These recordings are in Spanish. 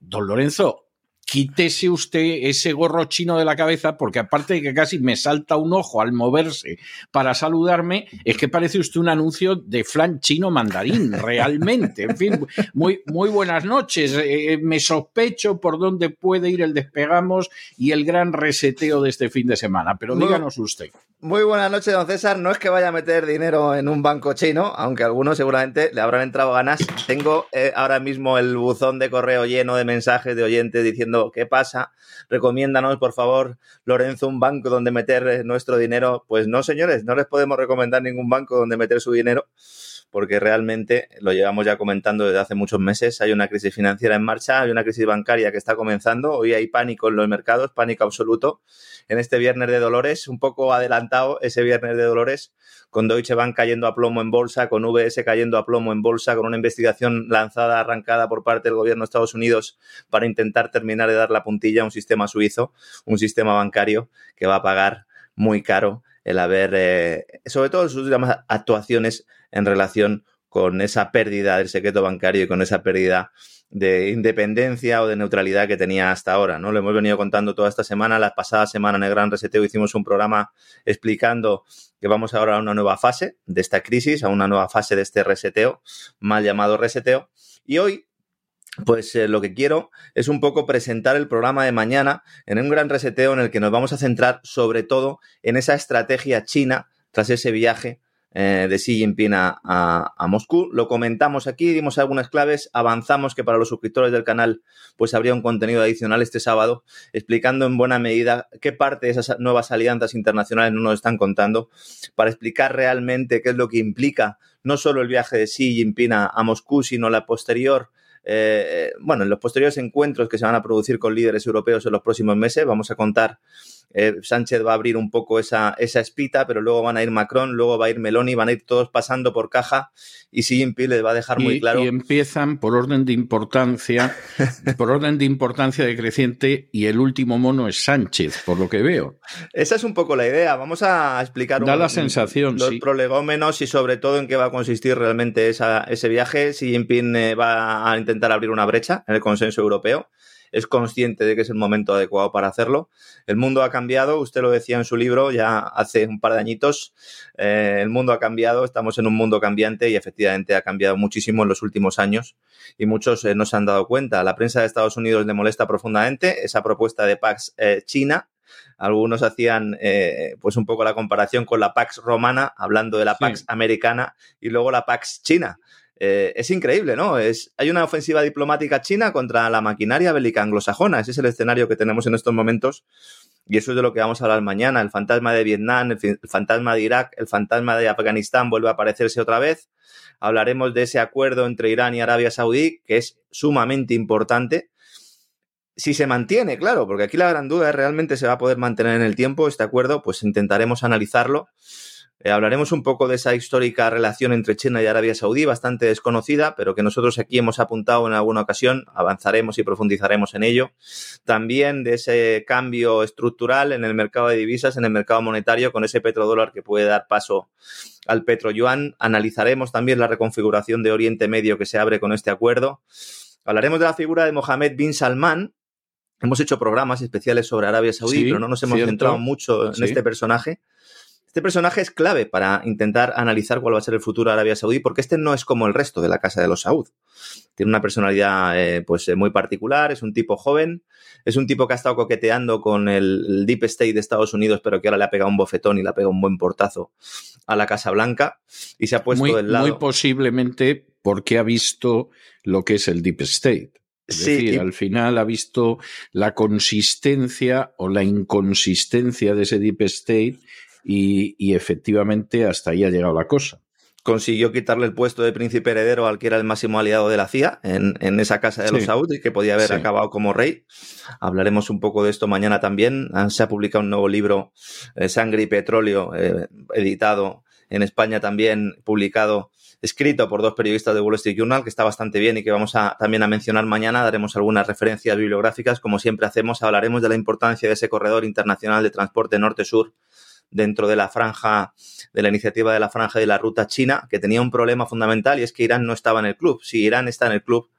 don Lorenzo, quítese usted ese gorro chino de la cabeza, porque aparte de que casi me salta un ojo al moverse para saludarme, es que parece usted un anuncio de flan chino mandarín, realmente. En fin, muy, muy buenas noches. Eh, eh, me sospecho por dónde puede ir el despegamos y el gran reseteo de este fin de semana, pero díganos usted. Muy buenas noches, don César. No es que vaya a meter dinero en un banco chino, aunque a algunos seguramente le habrán entrado ganas. Tengo eh, ahora mismo el buzón de correo lleno de mensajes de oyentes diciendo, ¿qué pasa? Recomiéndanos, por favor, Lorenzo, un banco donde meter eh, nuestro dinero. Pues no, señores, no les podemos recomendar ningún banco donde meter su dinero porque realmente lo llevamos ya comentando desde hace muchos meses. Hay una crisis financiera en marcha, hay una crisis bancaria que está comenzando. Hoy hay pánico en los mercados, pánico absoluto. En este viernes de Dolores, un poco adelantado ese viernes de Dolores, con Deutsche Bank cayendo a plomo en bolsa, con VS cayendo a plomo en bolsa, con una investigación lanzada, arrancada por parte del gobierno de Estados Unidos para intentar terminar de dar la puntilla a un sistema suizo, un sistema bancario que va a pagar muy caro el haber, eh, sobre todo sus últimas actuaciones en relación con esa pérdida del secreto bancario y con esa pérdida de independencia o de neutralidad que tenía hasta ahora, ¿no? Lo hemos venido contando toda esta semana. La pasada semana en el Gran Reseteo hicimos un programa explicando que vamos ahora a una nueva fase de esta crisis, a una nueva fase de este reseteo, mal llamado reseteo. Y hoy pues eh, lo que quiero es un poco presentar el programa de mañana en un gran reseteo en el que nos vamos a centrar sobre todo en esa estrategia china tras ese viaje eh, de Xi Jinping a, a- Moscú. Lo comentamos aquí, dimos algunas claves, avanzamos que para los suscriptores del canal pues habría un contenido adicional este sábado explicando en buena medida qué parte de esas nuevas alianzas internacionales no nos están contando para explicar realmente qué es lo que implica no solo el viaje de Xi Jinping a, a Moscú, sino la posterior eh, bueno, en los posteriores encuentros que se van a producir con líderes europeos en los próximos meses, vamos a contar, eh, Sánchez va a abrir un poco esa, esa espita, pero luego van a ir Macron, luego va a ir Meloni, van a ir todos pasando por caja y Xi Jinping les va a dejar muy Y, claro. y empiezan por orden de importancia, por orden de importancia decreciente, y el último mono es Sánchez, por lo que veo. Esa es un poco la idea. Vamos a explicar Da un- la sensación, los sí. prolegómenos y sobre todo en qué va a consistir realmente esa- ese viaje. Xi Jinping eh, va a intentar abrir una brecha en el consenso europeo. Es consciente de que es el momento adecuado para hacerlo. El mundo ha cambiado, usted lo decía en su libro ya hace un par de añitos. eh, el mundo ha cambiado, estamos en un mundo cambiante y efectivamente ha cambiado muchísimo en los últimos años y muchos eh, no se han dado cuenta. La prensa de Estados Unidos le molesta profundamente esa propuesta de Pax eh, China, algunos hacían eh, pues un poco la comparación con la Pax romana, hablando de la Sí. Pax americana y luego la Pax china. Eh, es increíble, ¿no? Es, hay una ofensiva diplomática china contra la maquinaria bélica anglosajona. Ese es el escenario que tenemos en estos momentos. Y eso es de lo que vamos a hablar mañana. El fantasma de Vietnam, el, el fantasma de Irak, el fantasma de Afganistán vuelve a aparecerse otra vez. Hablaremos de ese acuerdo entre Irán y Arabia Saudí, que es sumamente importante si se mantiene, claro, porque aquí la gran duda es realmente se va a poder mantener en el tiempo este acuerdo, pues intentaremos analizarlo. Eh, hablaremos un poco de esa histórica relación entre China y Arabia Saudí, bastante desconocida, pero que nosotros aquí hemos apuntado en alguna ocasión, avanzaremos y profundizaremos en ello. También de ese cambio estructural en el mercado de divisas, en el mercado monetario, con ese petrodólar que puede dar paso al petroyuan. Analizaremos también la reconfiguración de Oriente Medio que se abre con este acuerdo. Hablaremos de la figura de Mohammed bin Salman, Hemos hecho programas especiales sobre Arabia Saudí, pero no nos hemos centrado mucho en este personaje. Este personaje es clave para intentar analizar cuál va a ser el futuro de Arabia Saudí, porque este no es como el resto de la casa de los Saud. Tiene una personalidad eh, pues, eh, muy particular, es un tipo joven, es un tipo que ha estado coqueteando con el, Deep State de Estados Unidos, pero que ahora le ha pegado un bofetón y le ha pegado un buen portazo a la Casa Blanca y se ha puesto del lado. Muy posiblemente porque ha visto lo que es el Deep State. Es decir, al final ha visto la consistencia o la inconsistencia de ese Deep State y, efectivamente hasta ahí ha llegado la cosa consiguió quitarle el puesto de príncipe heredero al que era el máximo aliado de la CIA en, esa casa de los Saud y que podía haber acabado como rey. Hablaremos un poco de esto mañana también. Ah, se ha publicado un nuevo libro, eh, Sangre y Petróleo, eh, editado en España también, publicado, escrito por dos periodistas de Wall Street Journal, que está bastante bien y que vamos a, también a mencionar mañana. Daremos algunas referencias bibliográficas, como siempre hacemos. Hablaremos de la importancia de ese corredor internacional de transporte norte-sur dentro de la franja, de la iniciativa de la franja de la ruta china, que tenía un problema fundamental y es que Irán no estaba en el club. Si Irán está en el club,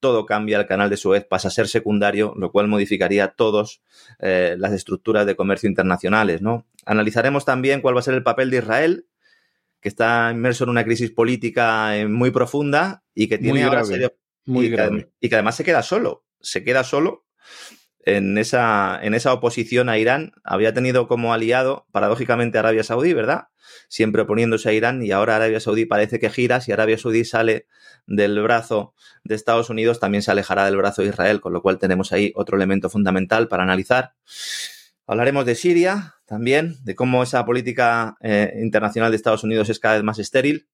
todo cambia, el canal de Suez pasa a ser secundario, lo cual modificaría todas eh, las estructuras de comercio internacionales. ¿no? Analizaremos también cuál va a ser el papel de Israel, que está inmerso en una crisis política eh, muy profunda y que tiene ahora serio, muy y que además se queda solo. Se queda solo en esa, en esa oposición a Irán había tenido como aliado, paradójicamente, Arabia Saudí, ¿verdad? Siempre oponiéndose a Irán y ahora Arabia Saudí parece que gira. Si Arabia Saudí sale del brazo de Estados Unidos, también se alejará del brazo de Israel, con lo cual tenemos ahí otro elemento fundamental para analizar. Hablaremos de Siria también, de cómo esa política eh, internacional de Estados Unidos es cada vez más estéril.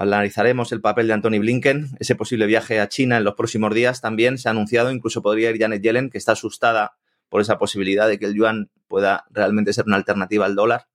Analizaremos el papel de Anthony Blinken, ese posible viaje a China en los próximos días. También se ha anunciado, incluso podría ir Janet Yellen, que está asustada por esa posibilidad de que el yuan pueda realmente ser una alternativa al dólar.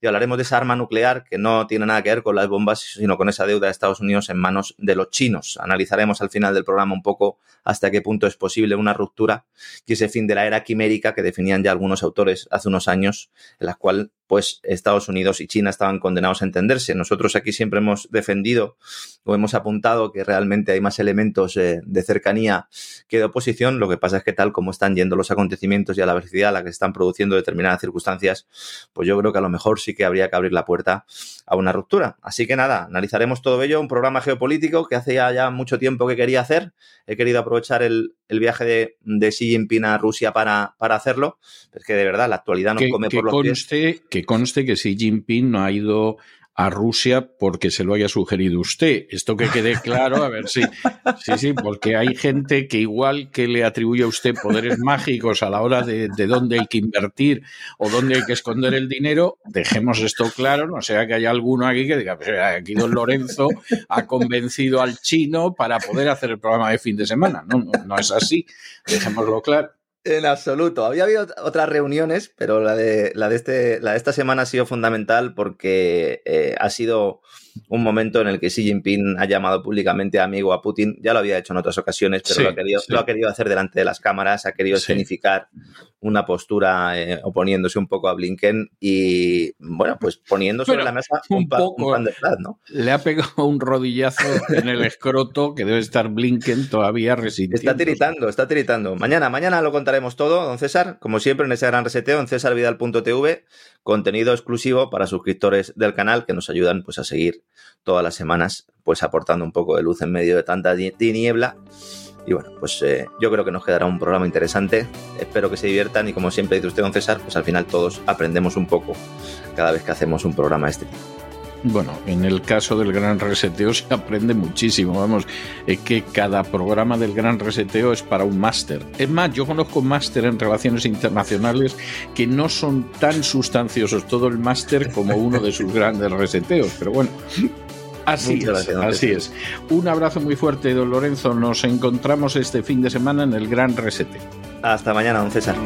Y hablaremos de esa arma nuclear que no tiene nada que ver con las bombas, sino con esa deuda de Estados Unidos en manos de los chinos. Analizaremos al final del programa un poco hasta qué punto es posible una ruptura y ese fin de la era quimérica que definían ya algunos autores hace unos años, en la cual pues Estados Unidos y China estaban condenados a entenderse. Nosotros aquí siempre hemos defendido o hemos apuntado que realmente hay más elementos eh, de cercanía que de oposición. Lo que pasa es que tal como están yendo los acontecimientos y a la velocidad a la que se están produciendo determinadas circunstancias, pues yo creo que a lo mejor sí que habría que abrir la puerta a una ruptura. Así que nada, analizaremos todo ello, un programa geopolítico que hace ya, mucho tiempo que quería hacer. He querido aprovechar el, viaje de, de, Xi Jinping a Rusia para, para hacerlo. Es que de verdad la actualidad nos come por los pies. Que conste que Xi Jinping no ha ido a Rusia porque se lo haya sugerido usted. Esto que quede claro, a ver si. Sí, sí, porque hay gente que igual que le atribuye a usted poderes mágicos a la hora de, de dónde hay que invertir o dónde hay que esconder el dinero, dejemos esto claro, no sea que haya alguno aquí que diga, pues aquí don Lorenzo ha convencido al chino para poder hacer el programa de fin de semana. No, no, no es así, dejémoslo claro. En absoluto. Había habido otras reuniones, pero la de, la de, este, la de esta semana ha sido fundamental porque eh, ha sido un momento en el que Xi Jinping ha llamado públicamente amigo a Putin. Ya lo había hecho en otras ocasiones, pero lo, ha querido, lo, ha querido, hacer delante de las cámaras, ha querido escenificar una postura eh, oponiéndose un poco a Blinken y, bueno, pues poniendo sobre la mesa un, poco, de ¿no? Le ha pegado un rodillazo en el escroto que debe estar Blinken todavía resistiendo. Está tiritando, está tiritando. Mañana, mañana lo contaremos todo, don César, como siempre en ese gran reseteo en cesarvidal.tv, contenido exclusivo para suscriptores del canal que nos ayudan pues a seguir todas las semanas, pues aportando un poco de luz en medio de tanta tiniebla. Y bueno, pues eh, yo creo que nos quedará un programa interesante. Espero que se diviertan y como siempre dice usted, don César, pues al final todos aprendemos un poco cada vez que hacemos un programa de este tipo. Bueno, en el caso del Gran Reseteo se aprende muchísimo. Vamos, es que cada programa del Gran Reseteo es para un máster. Es más, yo conozco máster en relaciones internacionales que no son tan sustanciosos todo el máster como uno de sus grandes reseteos. Pero bueno, Así es, así es. Un abrazo muy fuerte, don Lorenzo. Nos encontramos este fin de semana en el Gran Resete. Hasta mañana, don César.